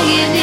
belonging